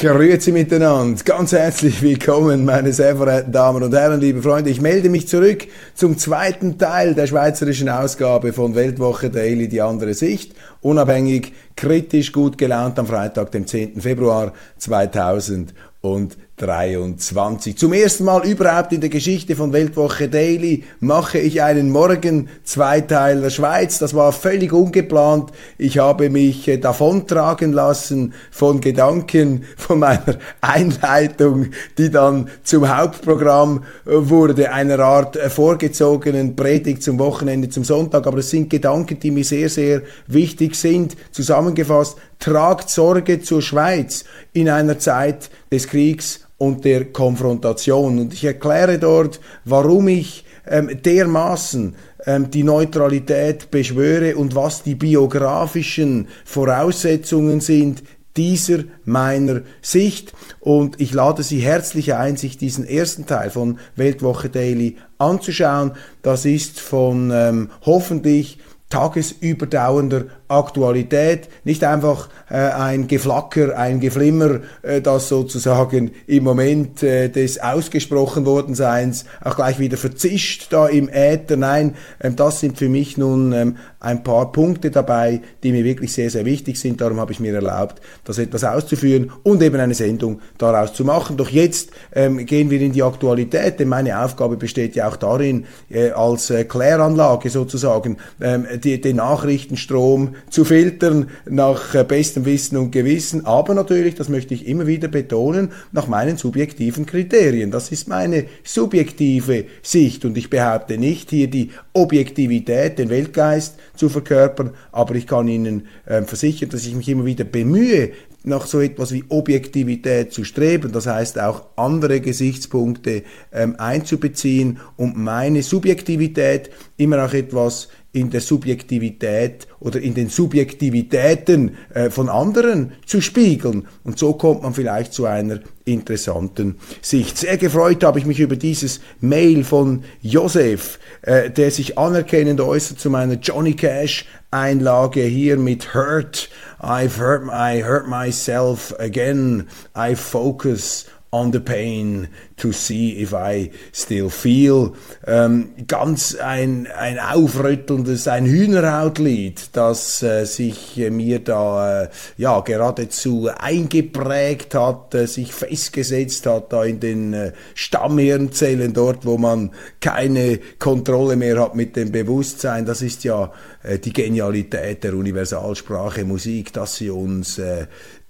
Grüezi miteinander, ganz herzlich willkommen, meine sehr verehrten Damen und Herren, liebe Freunde. Ich melde mich zurück zum zweiten Teil der schweizerischen Ausgabe von Weltwoche Daily, die andere Sicht. Unabhängig, kritisch, gut gelaunt am Freitag, dem 10. Februar 2000 und 23. Zum ersten Mal überhaupt in der Geschichte von Weltwoche Daily mache ich einen Morgen Zweiteiler Schweiz. Das war völlig ungeplant. Ich habe mich äh, davontragen lassen von Gedanken von meiner Einleitung, die dann zum Hauptprogramm äh, wurde, einer Art äh, vorgezogenen Predigt zum Wochenende, zum Sonntag. Aber es sind Gedanken, die mir sehr, sehr wichtig sind. Zusammengefasst, tragt Sorge zur Schweiz in einer Zeit des Kriegs und der Konfrontation. Und ich erkläre dort, warum ich ähm, dermaßen ähm, die Neutralität beschwöre und was die biografischen Voraussetzungen sind dieser meiner Sicht. Und ich lade Sie herzlich ein, sich diesen ersten Teil von Weltwoche Daily anzuschauen. Das ist von ähm, hoffentlich tagesüberdauernder Aktualität, nicht einfach äh, ein Geflacker, ein Geflimmer, äh, das sozusagen im Moment äh, des ausgesprochen worden Seins auch gleich wieder verzischt da im Äther. Nein, ähm, das sind für mich nun ähm, ein paar Punkte dabei, die mir wirklich sehr, sehr wichtig sind. Darum habe ich mir erlaubt, das etwas auszuführen und eben eine Sendung daraus zu machen. Doch jetzt ähm, gehen wir in die Aktualität, denn meine Aufgabe besteht ja auch darin, äh, als äh, Kläranlage sozusagen ähm, die, den Nachrichtenstrom zu filtern nach äh, bestem Wissen und Gewissen, aber natürlich, das möchte ich immer wieder betonen, nach meinen subjektiven Kriterien. Das ist meine subjektive Sicht. Und ich behaupte nicht hier die Objektivität, den Weltgeist zu verkörpern, aber ich kann Ihnen äh, versichern, dass ich mich immer wieder bemühe, nach so etwas wie Objektivität zu streben, das heißt auch andere Gesichtspunkte ähm, einzubeziehen und meine Subjektivität immer auch etwas in der Subjektivität oder in den Subjektivitäten äh, von anderen zu spiegeln. Und so kommt man vielleicht zu einer interessanten Sicht. Sehr gefreut habe ich mich über dieses Mail von Josef, äh, der sich anerkennend äußert zu meiner Johnny Cash Einlage hier mit Hurt. I've hurt, I hurt myself again. I focus on the pain to see if I still feel. Ähm, ganz ein, ein aufrüttelndes, ein Hühnerhautlied, das äh, sich äh, mir da äh, ja geradezu eingeprägt hat, äh, sich festgesetzt hat da in den äh, Stammhirnzellen dort, wo man keine Kontrolle mehr hat mit dem Bewusstsein. Das ist ja äh, die Genialität der Universalsprache Musik, dass sie uns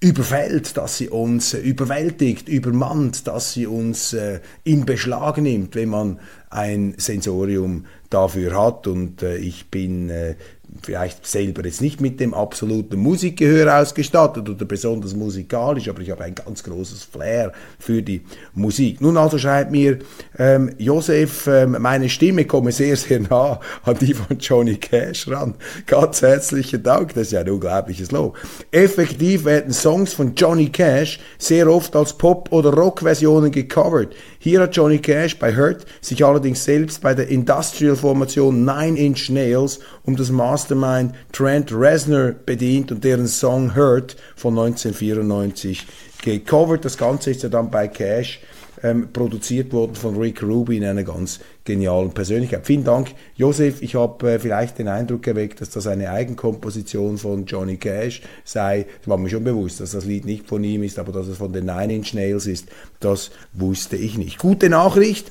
überfällt, dass sie uns überwältigt, übermannt, dass sie uns äh, in Beschlag nimmt, wenn man ein Sensorium dafür hat. Und äh, ich bin äh, vielleicht selber jetzt nicht mit dem absoluten Musikgehör ausgestattet oder besonders musikalisch, aber ich habe ein ganz großes Flair für die Musik. Nun also schreibt mir ähm, Josef, ähm, meine Stimme komme sehr, sehr nah an die von Johnny Cash ran. Ganz herzlichen Dank, das ist ja ein unglaubliches Lob. Effektiv werden Songs von Johnny Cash sehr oft als Pop- oder Rock-Versionen gecovert. Hier hat Johnny Cash bei Hurt sich allerdings selbst bei der Industrial-Formation Nine Inch Nails um das Mastermind Trent Reznor bedient und deren Song Hurt von 1994 gecovert. Das Ganze ist ja dann bei Cash ähm, produziert worden von Rick Rubin, einer ganz genialen Persönlichkeit. Vielen Dank, Josef. Ich habe äh, vielleicht den Eindruck erweckt, dass das eine Eigenkomposition von Johnny Cash sei. Es war mir schon bewusst, dass das Lied nicht von ihm ist, aber dass es von den Nine Inch Nails ist, das wusste ich nicht. Gute Nachricht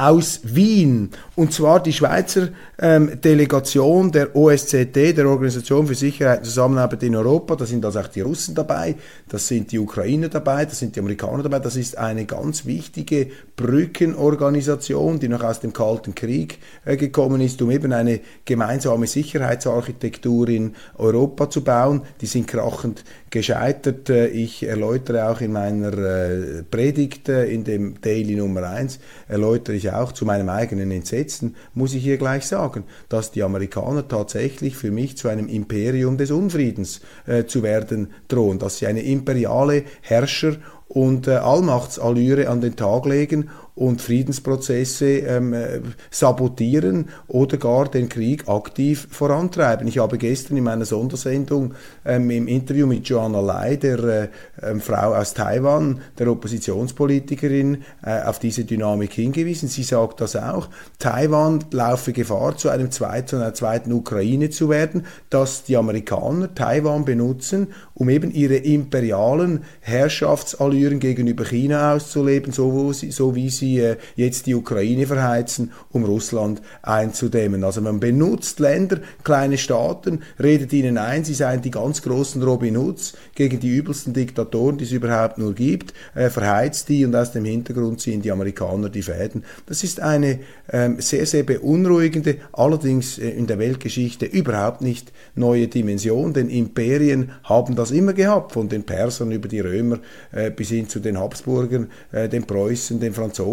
aus Wien. Und zwar die Schweizer ähm, Delegation der OSZE, der Organisation für Sicherheit und Zusammenarbeit in Europa. Da sind also auch die Russen dabei, das sind die Ukrainer dabei, das sind die Amerikaner dabei. Das ist eine ganz wichtige Brückenorganisation, die noch aus dem Kalten Krieg äh, gekommen ist, um eben eine gemeinsame Sicherheitsarchitektur in Europa zu bauen. Die sind krachend gescheitert. Äh, ich erläutere auch in meiner äh, Predigt äh, in dem Daily Nummer 1, erläutere ich auch zu meinem eigenen Entsetzen, muss ich hier gleich sagen, dass die Amerikaner tatsächlich für mich zu einem Imperium des Unfriedens zu werden drohen, dass sie eine imperiale Herrscher- und Allmachtsallüre an den Tag legen und Friedensprozesse ähm, äh, sabotieren oder gar den Krieg aktiv vorantreiben. Ich habe gestern in meiner Sondersendung ähm, im Interview mit Joanna Lai, der äh, ähm, Frau aus Taiwan, der Oppositionspolitikerin, äh, auf diese Dynamik hingewiesen. Sie sagt das auch. Taiwan laufe Gefahr, zu einem zweiten, einer zweiten Ukraine zu werden, dass die Amerikaner Taiwan benutzen, um eben ihre imperialen Herrschaftsallüren gegenüber China auszuleben, so, so wie sie die jetzt die Ukraine verheizen, um Russland einzudämmen. Also man benutzt Länder, kleine Staaten, redet ihnen ein, sie seien die ganz großen Robin Hoods gegen die übelsten Diktatoren, die es überhaupt nur gibt, äh, verheizt die und aus dem Hintergrund ziehen die Amerikaner die Fäden. Das ist eine ähm, sehr, sehr beunruhigende, allerdings äh, in der Weltgeschichte überhaupt nicht neue Dimension, denn Imperien haben das immer gehabt, von den Persern über die Römer äh, bis hin zu den Habsburgern, äh, den Preußen, den Franzosen,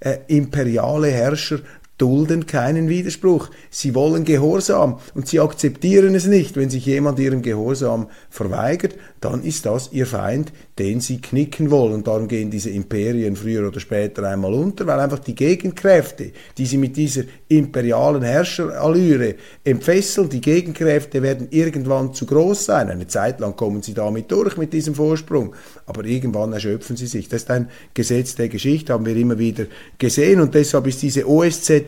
äh, imperiale Herrscher dulden keinen Widerspruch. Sie wollen Gehorsam und sie akzeptieren es nicht. Wenn sich jemand ihrem Gehorsam verweigert, dann ist das ihr Feind, den sie knicken wollen. Und darum gehen diese Imperien früher oder später einmal unter, weil einfach die Gegenkräfte, die sie mit dieser imperialen Herrscherallüre entfesseln, die Gegenkräfte werden irgendwann zu groß sein. Eine Zeit lang kommen sie damit durch mit diesem Vorsprung, aber irgendwann erschöpfen sie sich. Das ist ein Gesetz der Geschichte, haben wir immer wieder gesehen und deshalb ist diese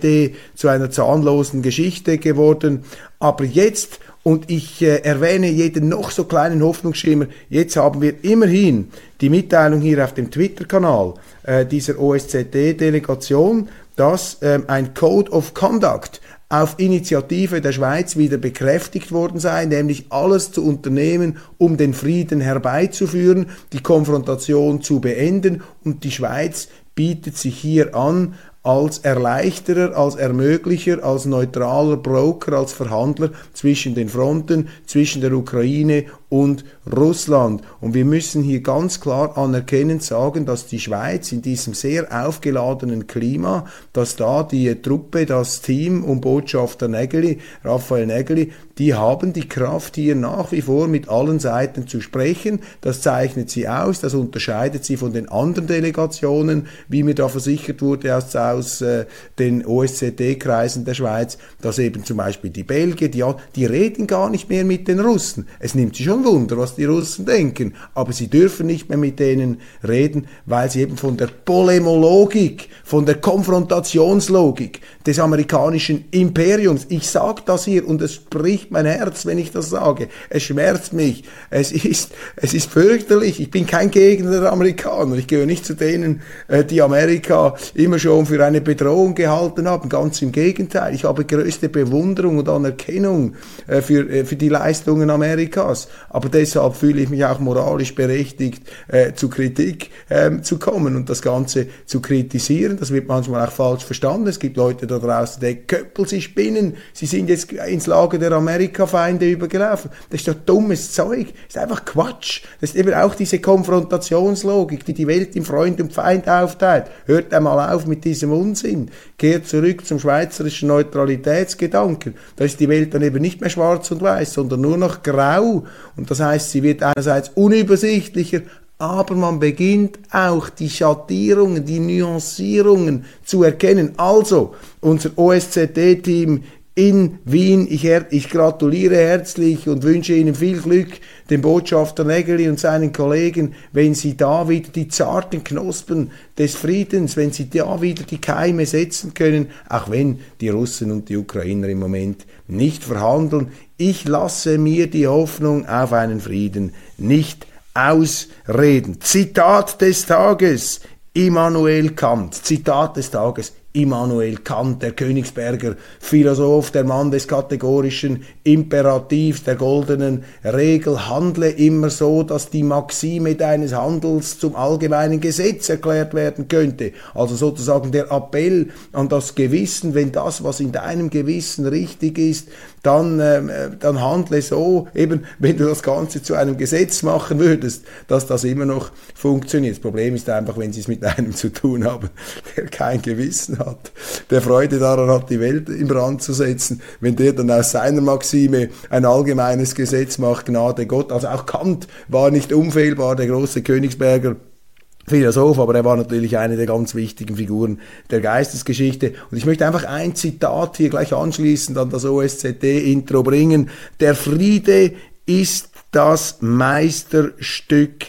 OSZE zu einer zahnlosen Geschichte geworden. Aber jetzt und ich äh, erwähne jeden noch so kleinen Hoffnungsschimmer. Jetzt haben wir immerhin die Mitteilung hier auf dem Twitter-Kanal äh, dieser OSZE-Delegation, dass ähm, ein Code of Conduct auf Initiative der Schweiz wieder bekräftigt worden sei, nämlich alles zu unternehmen, um den Frieden herbeizuführen, die Konfrontation zu beenden und die Schweiz bietet sich hier an als Erleichterer, als Ermöglicher, als neutraler Broker, als Verhandler zwischen den Fronten, zwischen der Ukraine und Russland. Und wir müssen hier ganz klar anerkennend sagen, dass die Schweiz in diesem sehr aufgeladenen Klima, dass da die Truppe, das Team um Botschafter Nägeli, Raphael Nägeli, die haben die Kraft hier nach wie vor mit allen Seiten zu sprechen. Das zeichnet sie aus, das unterscheidet sie von den anderen Delegationen, wie mir da versichert wurde aus, aus äh, den OSZE-Kreisen der Schweiz, dass eben zum Beispiel die Belgier, die, die reden gar nicht mehr mit den Russen. Es nimmt sie schon schon Wunder, was die Russen denken, aber sie dürfen nicht mehr mit denen reden, weil sie eben von der Polemologik, von der Konfrontationslogik des amerikanischen Imperiums, ich sage das hier und es bricht mein Herz, wenn ich das sage, es schmerzt mich, es ist, es ist fürchterlich, ich bin kein Gegner der Amerikaner, ich gehöre nicht zu denen, äh, die Amerika immer schon für eine Bedrohung gehalten haben, ganz im Gegenteil, ich habe größte Bewunderung und Anerkennung äh, für, äh, für die Leistungen Amerikas, aber deshalb fühle ich mich auch moralisch berechtigt, äh, zu Kritik äh, zu kommen und das Ganze zu kritisieren. Das wird manchmal auch falsch verstanden. Es gibt Leute da draußen, die Köppel, sie spinnen, sie sind jetzt ins Lager der Amerika-Feinde übergelaufen. Das ist doch dummes Zeug. Das ist einfach Quatsch. Das ist eben auch diese Konfrontationslogik, die die Welt in Freund und Feind aufteilt. Hört einmal auf mit diesem Unsinn. Kehrt zurück zum schweizerischen Neutralitätsgedanken. Da ist die Welt dann eben nicht mehr schwarz und weiß, sondern nur noch grau. Und das heißt, sie wird einerseits unübersichtlicher, aber man beginnt auch die Schattierungen, die Nuancierungen zu erkennen. Also, unser OSZE-Team in Wien. Ich, ich, gratuliere herzlich und wünsche Ihnen viel Glück, dem Botschafter Nägeli und seinen Kollegen, wenn Sie da wieder die zarten Knospen des Friedens, wenn Sie da wieder die Keime setzen können, auch wenn die Russen und die Ukrainer im Moment nicht verhandeln. Ich lasse mir die Hoffnung auf einen Frieden nicht ausreden. Zitat des Tages. Immanuel Kant. Zitat des Tages. Immanuel Kant, der Königsberger Philosoph, der Mann des kategorischen Imperativs, der goldenen Regel, handle immer so, dass die Maxime deines Handels zum allgemeinen Gesetz erklärt werden könnte. Also sozusagen der Appell an das Gewissen, wenn das, was in deinem Gewissen richtig ist, dann, äh, dann handle so, eben wenn du das Ganze zu einem Gesetz machen würdest, dass das immer noch funktioniert. Das Problem ist einfach, wenn sie es mit einem zu tun haben, der kein Gewissen hat, der Freude daran hat, die Welt in Brand zu setzen, wenn der dann aus seiner Maxime ein allgemeines Gesetz macht, Gnade Gott. Also auch Kant war nicht unfehlbar, der große Königsberger Philosoph, aber er war natürlich eine der ganz wichtigen Figuren der Geistesgeschichte. Und ich möchte einfach ein Zitat hier gleich anschließend an das OSZD-Intro bringen. Der Friede ist das Meisterstück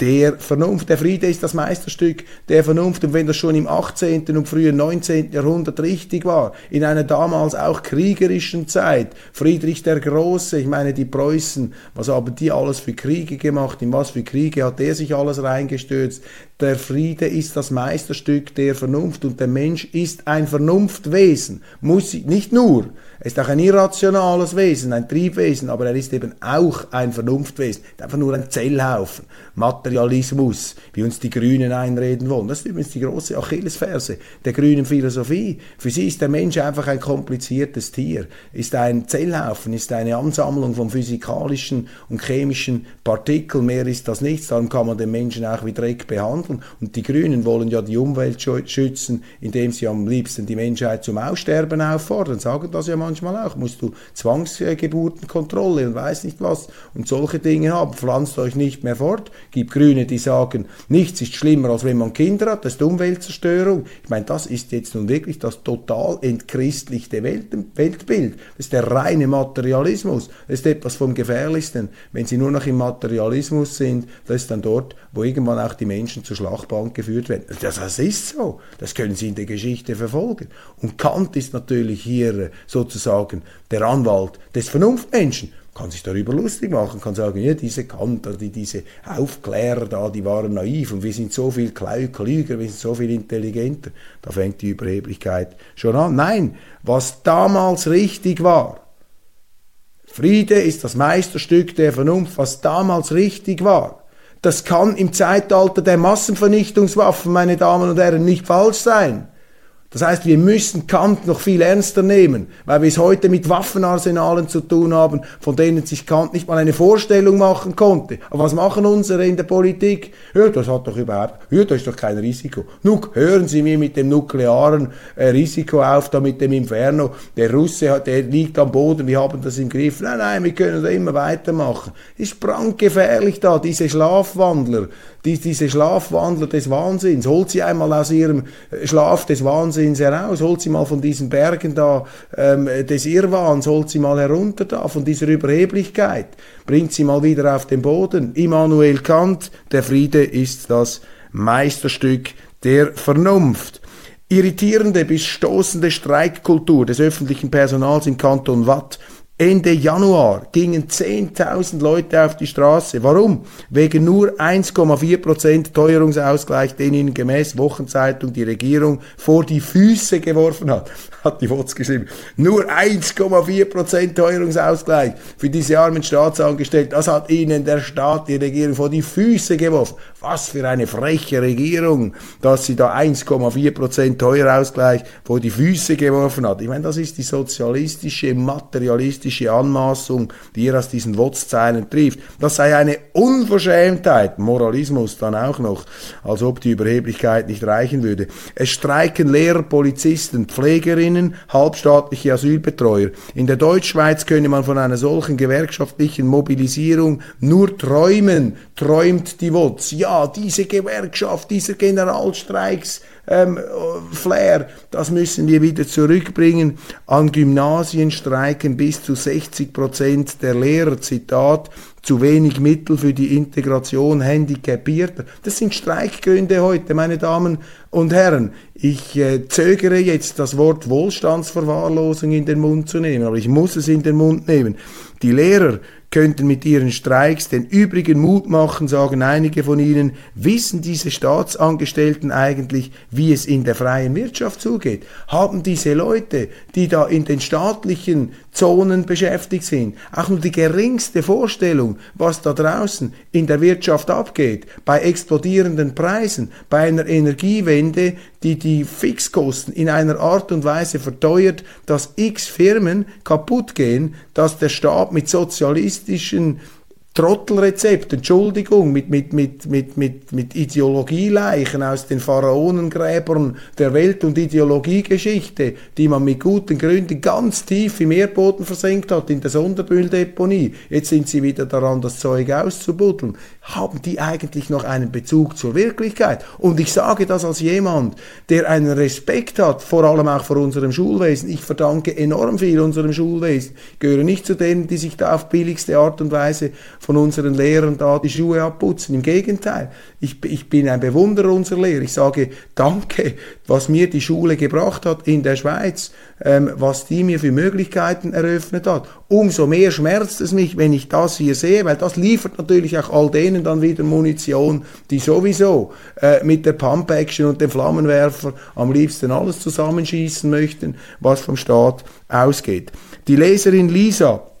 der Vernunft. Der Friede ist das Meisterstück der Vernunft. Und wenn das schon im 18. und frühen 19. Jahrhundert richtig war, in einer damals auch kriegerischen Zeit, Friedrich der Große, ich meine die Preußen, was haben die alles für Kriege gemacht, in was für Kriege hat der sich alles reingestürzt. Der Friede ist das Meisterstück der Vernunft und der Mensch ist ein Vernunftwesen. Muss nicht nur, er ist auch ein irrationales Wesen, ein Triebwesen, aber er ist eben auch ein Vernunftwesen. Einfach nur ein Zellhaufen. Materialismus, wie uns die Grünen einreden wollen. Das ist übrigens die große Achillesferse der grünen Philosophie. Für sie ist der Mensch einfach ein kompliziertes Tier, ist ein Zellhaufen, ist eine Ansammlung von physikalischen und chemischen Partikeln. Mehr ist das nichts. Darum kann man den Menschen auch wie Dreck behandeln. Und die Grünen wollen ja die Umwelt schützen, indem sie am liebsten die Menschheit zum Aussterben auffordern. Sagen das ja manchmal auch. Musst du Zwangsgeburtenkontrolle und weiß nicht was und solche Dinge haben. Pflanzt euch nicht mehr fort gibt Grüne, die sagen, nichts ist schlimmer, als wenn man Kinder hat, das ist Umweltzerstörung. Ich meine, das ist jetzt nun wirklich das total entchristlichte Welt, Weltbild. Das ist der reine Materialismus. Das ist etwas vom Gefährlichsten. Wenn sie nur noch im Materialismus sind, das ist dann dort, wo irgendwann auch die Menschen zur Schlachtbank geführt werden. Das, das ist so. Das können Sie in der Geschichte verfolgen. Und Kant ist natürlich hier sozusagen der Anwalt des Vernunftmenschen kann sich darüber lustig machen, kann sagen, ja, diese Kanter, die, diese Aufklärer da, die waren naiv und wir sind so viel klüger, wir sind so viel intelligenter. Da fängt die Überheblichkeit schon an. Nein, was damals richtig war, Friede ist das Meisterstück der Vernunft, was damals richtig war. Das kann im Zeitalter der Massenvernichtungswaffen, meine Damen und Herren, nicht falsch sein. Das heißt, wir müssen Kant noch viel ernster nehmen, weil wir es heute mit Waffenarsenalen zu tun haben, von denen sich Kant nicht mal eine Vorstellung machen konnte. Aber was machen unsere in der Politik? Ja, das hat doch überhaupt, ja, das ist doch kein Risiko. Nun, hören Sie mir mit dem nuklearen äh, Risiko auf, da mit dem Inferno. Der Russe, der liegt am Boden, wir haben das im Griff. Nein, nein, wir können da immer weitermachen. Ist brandgefährlich da, diese Schlafwandler die, diese Schlafwandler des Wahnsinns, holt sie einmal aus ihrem äh, Schlaf des Wahnsinns heraus, holt sie mal von diesen Bergen da ähm, des Irrwahns, holt sie mal herunter da, von dieser Überheblichkeit, bringt sie mal wieder auf den Boden. Immanuel Kant, der Friede ist das Meisterstück der Vernunft. Irritierende bis stoßende Streikkultur des öffentlichen Personals im Kanton Watt Ende Januar gingen 10.000 Leute auf die Straße. Warum? Wegen nur 1,4% Teuerungsausgleich, den ihnen gemäß Wochenzeitung die Regierung vor die Füße geworfen hat. Hat die WOTS geschrieben. Nur 1,4% Teuerungsausgleich für diese armen Staatsangestellten. Das hat ihnen der Staat, die Regierung vor die Füße geworfen. Was für eine freche Regierung, dass sie da 1,4% Teuerausgleich vor die Füße geworfen hat. Ich meine, das ist die sozialistische, materialistische Anmaßung, die er aus diesen WOTS-Zeilen trifft. Das sei eine Unverschämtheit, Moralismus dann auch noch, als ob die Überheblichkeit nicht reichen würde. Es streiken Lehrer, Polizisten, Pflegerinnen, halbstaatliche Asylbetreuer. In der Deutschschweiz könne man von einer solchen gewerkschaftlichen Mobilisierung nur träumen, träumt die WOTS. Ja, diese Gewerkschaft, dieser Generalstreiks, ähm, Flair, das müssen wir wieder zurückbringen. An Gymnasien streiken bis zu 60 Prozent der Lehrer, Zitat, zu wenig Mittel für die Integration Handicapierter. Das sind Streikgründe heute, meine Damen und Herren. Ich äh, zögere jetzt, das Wort Wohlstandsverwahrlosung in den Mund zu nehmen, aber ich muss es in den Mund nehmen. Die Lehrer könnten mit ihren Streiks den übrigen Mut machen, sagen einige von ihnen, wissen diese Staatsangestellten eigentlich, wie es in der freien Wirtschaft zugeht? Haben diese Leute, die da in den staatlichen Zonen beschäftigt sind, auch nur die geringste Vorstellung, was da draußen in der Wirtschaft abgeht, bei explodierenden Preisen, bei einer Energiewende, die die Fixkosten in einer Art und Weise verteuert, dass x Firmen kaputt gehen, dass der Staat mit sozialistischen Trottelrezept, Entschuldigung, mit, mit, mit, mit, mit, mit Ideologieleichen aus den Pharaonengräbern der Welt- und Ideologiegeschichte, die man mit guten Gründen ganz tief im Erdboden versenkt hat, in der Sondermülldeponie. Jetzt sind sie wieder daran, das Zeug auszubuddeln. Haben die eigentlich noch einen Bezug zur Wirklichkeit? Und ich sage das als jemand, der einen Respekt hat, vor allem auch vor unserem Schulwesen. Ich verdanke enorm viel unserem Schulwesen. Ich gehöre nicht zu denen, die sich da auf billigste Art und Weise von unseren Lehrern da die Schuhe abputzen. Im Gegenteil, ich, ich bin ein Bewunderer unserer Lehrer. Ich sage Danke, was mir die Schule gebracht hat in der Schweiz, ähm, was die mir für Möglichkeiten eröffnet hat. Umso mehr schmerzt es mich, wenn ich das hier sehe, weil das liefert natürlich auch all denen dann wieder Munition, die sowieso äh, mit der Pump-Action und dem Flammenwerfer am liebsten alles zusammenschießen möchten, was vom Staat ausgeht. Die Leserin Lisa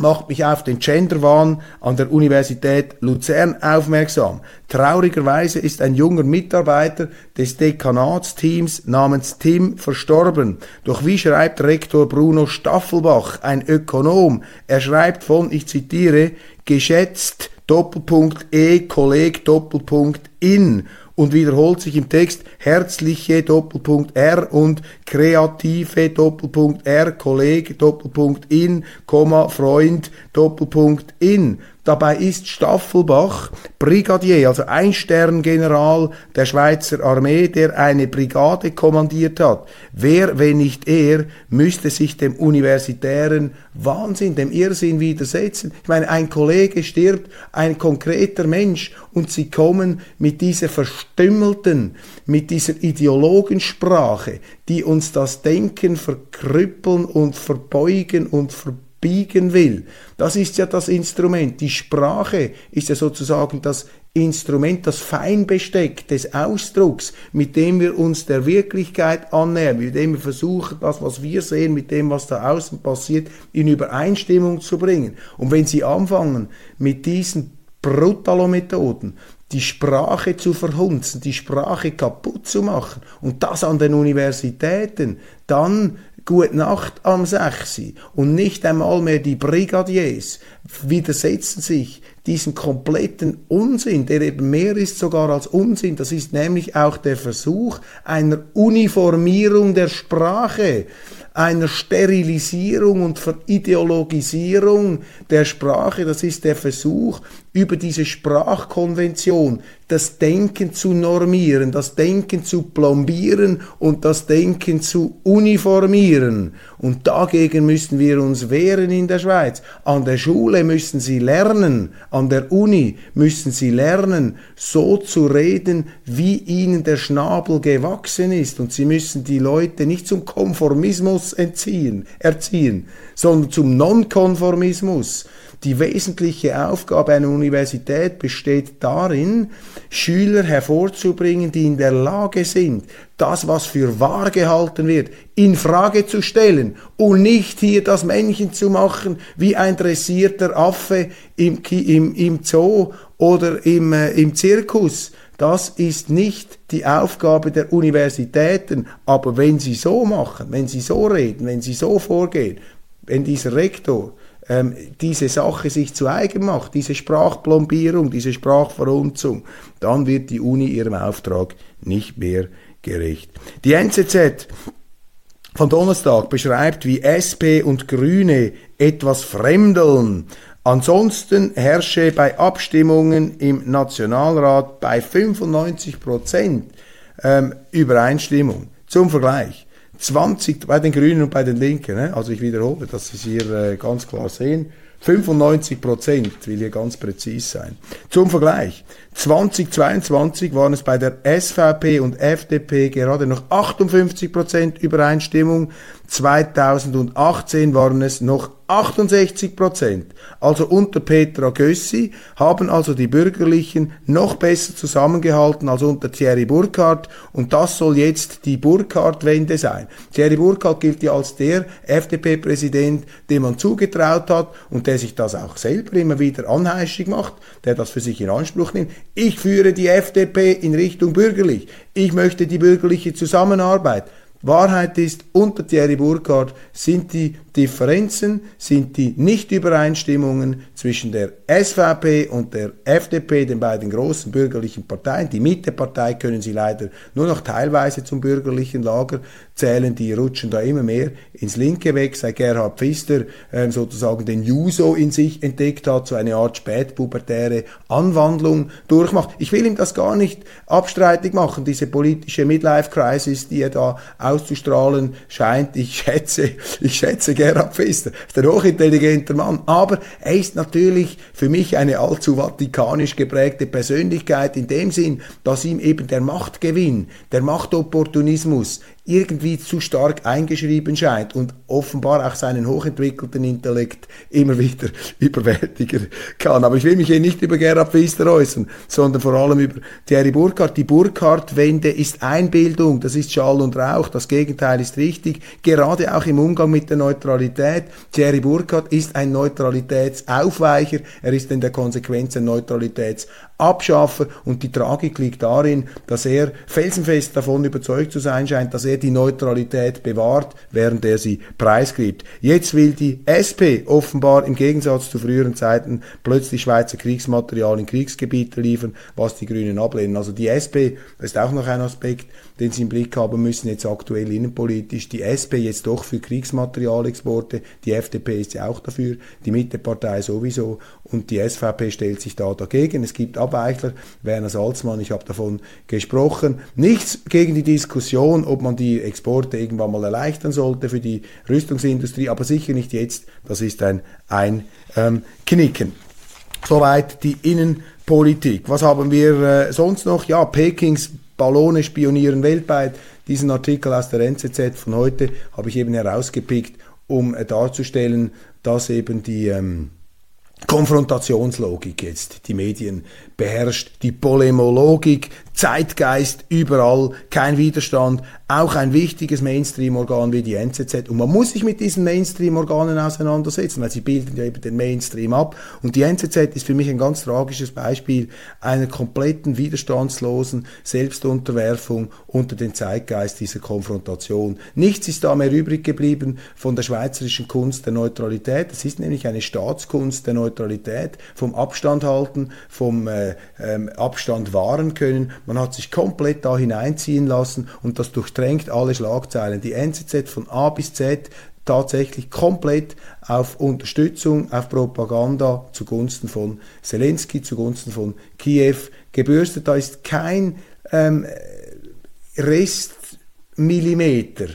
macht mich auf den Genderwahn an der Universität Luzern aufmerksam. Traurigerweise ist ein junger Mitarbeiter des Dekanatsteams namens Tim verstorben. Doch wie schreibt Rektor Bruno Staffelbach, ein Ökonom? Er schreibt von, ich zitiere, geschätzt Doppelpunkt E, Kolleg Doppelpunkt in und wiederholt sich im Text herzliche Doppelpunkt R und kreative Doppelpunkt R, Kollege Doppelpunkt in, Komma, Freund Doppelpunkt in. Dabei ist Staffelbach Brigadier, also ein Sterngeneral der Schweizer Armee, der eine Brigade kommandiert hat. Wer, wenn nicht er, müsste sich dem universitären Wahnsinn, dem Irrsinn widersetzen? Ich meine, ein Kollege stirbt, ein konkreter Mensch, und sie kommen mit dieser verstümmelten, mit dieser Ideologensprache, die uns das Denken verkrüppeln und verbeugen und verbiegen biegen will. Das ist ja das Instrument. Die Sprache ist ja sozusagen das Instrument, das Feinbesteck des Ausdrucks, mit dem wir uns der Wirklichkeit annähern, mit dem wir versuchen, das, was wir sehen, mit dem, was da außen passiert, in Übereinstimmung zu bringen. Und wenn Sie anfangen, mit diesen Brutalo-Methoden die Sprache zu verhunzen, die Sprache kaputt zu machen und das an den Universitäten, dann Gute Nacht am 6. Und nicht einmal mehr die Brigadiers widersetzen sich diesem kompletten Unsinn, der eben mehr ist sogar als Unsinn. Das ist nämlich auch der Versuch einer Uniformierung der Sprache einer Sterilisierung und Verideologisierung der Sprache. Das ist der Versuch, über diese Sprachkonvention das Denken zu normieren, das Denken zu plombieren und das Denken zu uniformieren. Und dagegen müssen wir uns wehren in der Schweiz. An der Schule müssen sie lernen, an der Uni müssen sie lernen, so zu reden, wie ihnen der Schnabel gewachsen ist. Und sie müssen die Leute nicht zum Konformismus entziehen, erziehen, sondern zum Nonkonformismus. Die wesentliche Aufgabe einer Universität besteht darin, Schüler hervorzubringen, die in der Lage sind, das, was für wahr gehalten wird, in Frage zu stellen und nicht hier das Männchen zu machen wie ein dressierter Affe im, im, im Zoo oder im, äh, im Zirkus. Das ist nicht die Aufgabe der Universitäten. Aber wenn sie so machen, wenn sie so reden, wenn sie so vorgehen, wenn dieser Rektor ähm, diese Sache sich zu eigen macht, diese Sprachplombierung, diese Sprachverunzung, dann wird die Uni ihrem Auftrag nicht mehr gerecht. Die NZZ von Donnerstag beschreibt, wie SP und Grüne etwas fremdeln. Ansonsten herrsche bei Abstimmungen im Nationalrat bei 95 Prozent ähm, Übereinstimmung. Zum Vergleich. 20 bei den Grünen und bei den Linken. Ne? Also ich wiederhole, dass Sie es hier äh, ganz klar sehen. 95 Prozent, will hier ganz präzis sein. Zum Vergleich, 2022 waren es bei der SVP und FDP gerade noch 58 Prozent Übereinstimmung, 2018 waren es noch 68 Prozent. Also unter Petra Gössi haben also die Bürgerlichen noch besser zusammengehalten als unter Thierry Burkhardt und das soll jetzt die Burkhardt-Wende sein. Thierry Burkhardt gilt ja als der FDP-Präsident, dem man zugetraut hat und der sich das auch selber immer wieder anheischig macht, der das für sich in Anspruch nimmt. Ich führe die FDP in Richtung bürgerlich. Ich möchte die bürgerliche Zusammenarbeit. Wahrheit ist, unter Thierry Burkhardt sind die Differenzen, sind die Nichtübereinstimmungen zwischen der SVP und der FDP, den beiden großen bürgerlichen Parteien. Die Mittepartei können Sie leider nur noch teilweise zum bürgerlichen Lager zählen, die rutschen da immer mehr ins Linke weg, seit Gerhard Pfister äh, sozusagen den Juso in sich entdeckt hat, so eine Art spätpubertäre Anwandlung durchmacht. Ich will ihm das gar nicht abstreitig machen, diese politische Midlife-Crisis, die er da auszustrahlen scheint. Ich schätze, ich schätze Gerhard Pfister, ist ein hochintelligenter Mann, aber er ist natürlich für mich eine allzu vatikanisch geprägte Persönlichkeit in dem Sinn, dass ihm eben der Machtgewinn, der Machtopportunismus irgendwie zu stark eingeschrieben scheint und offenbar auch seinen hochentwickelten Intellekt immer wieder überwältigen kann. Aber ich will mich hier nicht über Gerhard Pfister äußern, sondern vor allem über Thierry Burkhardt. Die Burkhardt-Wende ist Einbildung, das ist Schall und Rauch, das Gegenteil ist richtig, gerade auch im Umgang mit der Neutralität. Thierry Burkhardt ist ein Neutralitätsaufweicher, er ist in der Konsequenz ein Neutralitäts Abschaffer und die Tragik liegt darin, dass er felsenfest davon überzeugt zu sein scheint, dass er die Neutralität bewahrt, während er sie preisgibt. Jetzt will die SP offenbar im Gegensatz zu früheren Zeiten plötzlich Schweizer Kriegsmaterial in Kriegsgebiete liefern, was die Grünen ablehnen. Also die SP, das ist auch noch ein Aspekt, den Sie im Blick haben müssen, jetzt aktuell innenpolitisch. Die SP jetzt doch für Kriegsmaterialexporte, die FDP ist ja auch dafür, die Mittepartei sowieso und die SVP stellt sich da dagegen. Es gibt Abweichler, Werner Salzmann, ich habe davon gesprochen. Nichts gegen die Diskussion, ob man die Exporte irgendwann mal erleichtern sollte für die Rüstungsindustrie, aber sicher nicht jetzt. Das ist ein Einknicken. Soweit die Innenpolitik. Was haben wir äh, sonst noch? Ja, Pekings Ballone spionieren weltweit. Diesen Artikel aus der NZZ von heute habe ich eben herausgepickt, um äh, darzustellen, dass eben die ähm, Konfrontationslogik jetzt. Die Medien beherrscht, die Polemologik, Zeitgeist überall, kein Widerstand, auch ein wichtiges Mainstream-Organ wie die NZZ. Und man muss sich mit diesen Mainstream-Organen auseinandersetzen, weil sie bilden ja eben den Mainstream ab. Und die NZZ ist für mich ein ganz tragisches Beispiel einer kompletten widerstandslosen Selbstunterwerfung unter den Zeitgeist dieser Konfrontation. Nichts ist da mehr übrig geblieben von der schweizerischen Kunst der Neutralität. Es ist nämlich eine Staatskunst der Neutralität, vom Abstand halten, vom äh, äh, Abstand wahren können. Man hat sich komplett da hineinziehen lassen und das durchdrängt alle Schlagzeilen. Die NZZ von A bis Z tatsächlich komplett auf Unterstützung, auf Propaganda zugunsten von Zelensky, zugunsten von Kiew gebürstet. Da ist kein ähm, Restmillimeter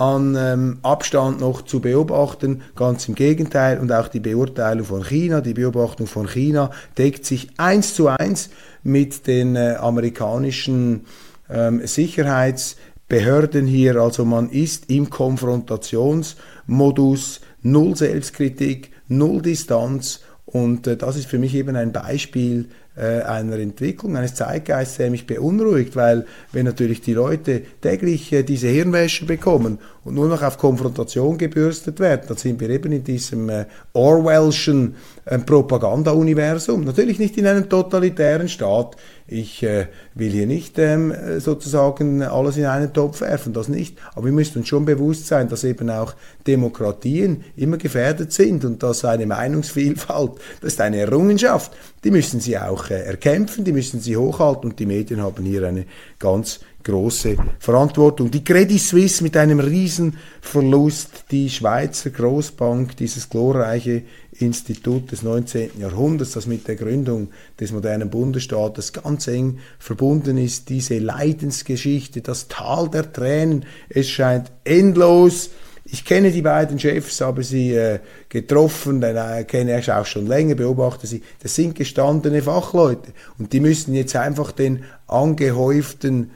an ähm, Abstand noch zu beobachten. Ganz im Gegenteil. Und auch die Beurteilung von China, die Beobachtung von China deckt sich eins zu eins mit den äh, amerikanischen ähm, Sicherheitsbehörden hier. Also man ist im Konfrontationsmodus, null Selbstkritik, null Distanz und äh, das ist für mich eben ein Beispiel einer Entwicklung, eines Zeitgeists, der mich beunruhigt, weil wenn natürlich die Leute täglich äh, diese Hirnwäsche bekommen und nur noch auf Konfrontation gebürstet werden, dann sind wir eben in diesem äh, Orwellschen äh, Propaganda-Universum. Natürlich nicht in einem totalitären Staat. Ich äh, will hier nicht ähm, sozusagen alles in einen Topf werfen, das nicht. Aber wir müssen uns schon bewusst sein, dass eben auch Demokratien immer gefährdet sind und dass eine Meinungsvielfalt, das ist eine Errungenschaft, die müssen sie auch erkämpfen, die müssen sie hochhalten und die Medien haben hier eine ganz große Verantwortung. Die Credit Suisse mit einem Riesenverlust, die Schweizer Großbank, dieses glorreiche Institut des 19. Jahrhunderts, das mit der Gründung des modernen Bundesstaates ganz eng verbunden ist, diese Leidensgeschichte, das Tal der Tränen, es scheint endlos. Ich kenne die beiden Chefs, habe sie äh, getroffen, dann äh, kenne ich auch schon länger, beobachte sie. Das sind gestandene Fachleute und die müssen jetzt einfach den angehäuften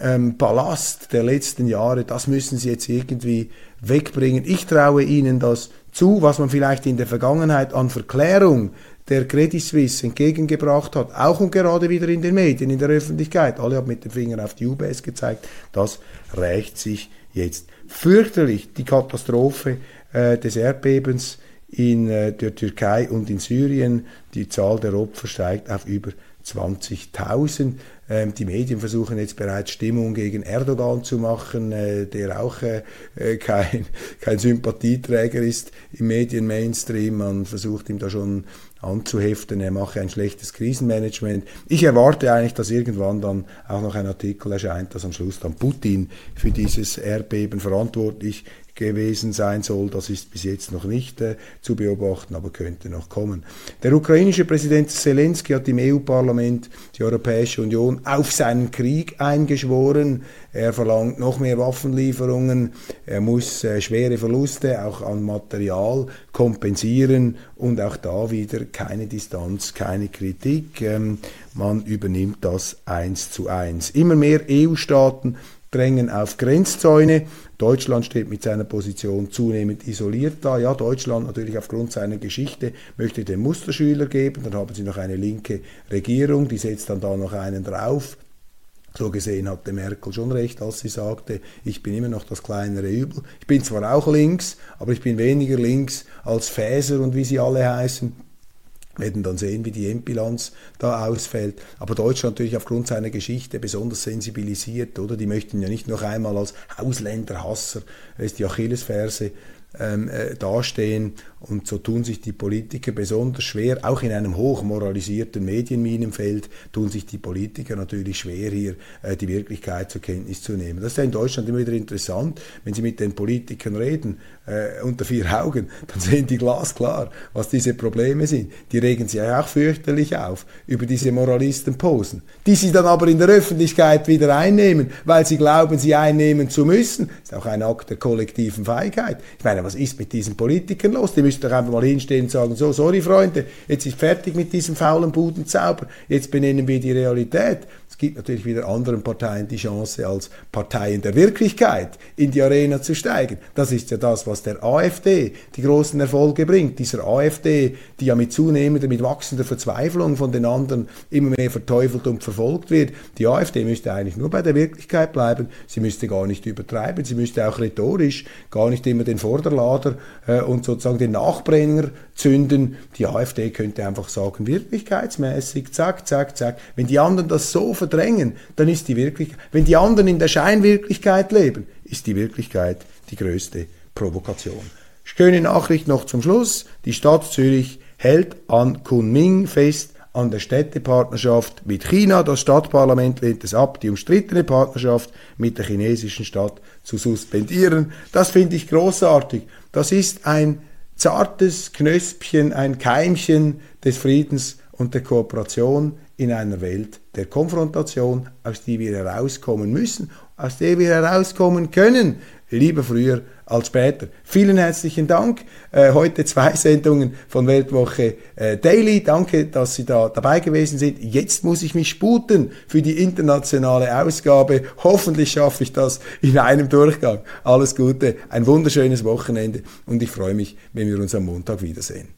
ähm, Ballast der letzten Jahre, das müssen sie jetzt irgendwie wegbringen. Ich traue ihnen das zu, was man vielleicht in der Vergangenheit an Verklärung der Credit Suisse entgegengebracht hat, auch und gerade wieder in den Medien, in der Öffentlichkeit. Alle haben mit dem Finger auf die UBS gezeigt. Das rächt sich jetzt fürchterlich. Die Katastrophe äh, des Erdbebens in äh, der Türkei und in Syrien. Die Zahl der Opfer steigt auf über 20.000. Ähm, die Medien versuchen jetzt bereits Stimmung gegen Erdogan zu machen, äh, der auch äh, äh kein, kein Sympathieträger ist im Medien-Mainstream. Man versucht ihm da schon anzuheften, er mache ein schlechtes Krisenmanagement. Ich erwarte eigentlich, dass irgendwann dann auch noch ein Artikel erscheint, dass am Schluss dann Putin für dieses Erdbeben verantwortlich gewesen sein soll. Das ist bis jetzt noch nicht äh, zu beobachten, aber könnte noch kommen. Der ukrainische Präsident Zelensky hat im EU-Parlament die Europäische Union auf seinen Krieg eingeschworen. Er verlangt noch mehr Waffenlieferungen. Er muss äh, schwere Verluste auch an Material kompensieren und auch da wieder keine Distanz, keine Kritik. Ähm, man übernimmt das eins zu eins. Immer mehr EU-Staaten drängen auf Grenzzäune. Deutschland steht mit seiner Position zunehmend isoliert da. Ja, Deutschland natürlich aufgrund seiner Geschichte möchte den Musterschüler geben. Dann haben sie noch eine linke Regierung, die setzt dann da noch einen drauf. So gesehen hatte Merkel schon recht, als sie sagte, ich bin immer noch das kleinere Übel. Ich bin zwar auch links, aber ich bin weniger links als Fäser und wie sie alle heißen werden dann sehen, wie die Endbilanz da ausfällt. Aber Deutschland natürlich aufgrund seiner Geschichte besonders sensibilisiert, oder? Die möchten ja nicht noch einmal als Ausländerhasser, das ist die Achillesferse, ähm, äh, dastehen. Und so tun sich die Politiker besonders schwer, auch in einem hochmoralisierten Medienminenfeld, tun sich die Politiker natürlich schwer, hier äh, die Wirklichkeit zur Kenntnis zu nehmen. Das ist ja in Deutschland immer wieder interessant, wenn Sie mit den Politikern reden, äh, unter vier Augen, dann sehen die glasklar, was diese Probleme sind. Die regen sich ja auch fürchterlich auf über diese Moralistenposen, die sie dann aber in der Öffentlichkeit wieder einnehmen, weil sie glauben, sie einnehmen zu müssen. Das ist auch ein Akt der kollektiven Feigheit. Ich meine, was ist mit diesen Politikern los? Die müsst doch einfach mal hinstehen und sagen, so, sorry Freunde, jetzt ist fertig mit diesem faulen Budenzauber, jetzt benennen wir die Realität. Es gibt natürlich wieder anderen Parteien die Chance, als Parteien der Wirklichkeit in die Arena zu steigen. Das ist ja das, was der AfD die großen Erfolge bringt. Dieser AfD, die ja mit zunehmender, mit wachsender Verzweiflung von den anderen immer mehr verteufelt und verfolgt wird. Die AfD müsste eigentlich nur bei der Wirklichkeit bleiben. Sie müsste gar nicht übertreiben. Sie müsste auch rhetorisch gar nicht immer den Vorderlader äh, und sozusagen den Nachbrenner zünden. Die AfD könnte einfach sagen, wirklichkeitsmäßig, zack, zack, zack. Wenn die anderen das so verdrängen, dann ist die Wirklichkeit, wenn die anderen in der Scheinwirklichkeit leben, ist die Wirklichkeit die größte Provokation. Schöne Nachricht noch zum Schluss. Die Stadt Zürich hält an Kunming fest, an der Städtepartnerschaft mit China. Das Stadtparlament lehnt es ab, die umstrittene Partnerschaft mit der chinesischen Stadt zu suspendieren. Das finde ich großartig. Das ist ein zartes Knöspchen, ein Keimchen des Friedens und der Kooperation in einer Welt der Konfrontation, aus der wir herauskommen müssen, aus der wir herauskommen können, lieber früher als später. Vielen herzlichen Dank. Äh, heute zwei Sendungen von Weltwoche äh, Daily. Danke, dass Sie da dabei gewesen sind. Jetzt muss ich mich sputen für die internationale Ausgabe. Hoffentlich schaffe ich das in einem Durchgang. Alles Gute, ein wunderschönes Wochenende und ich freue mich, wenn wir uns am Montag wiedersehen.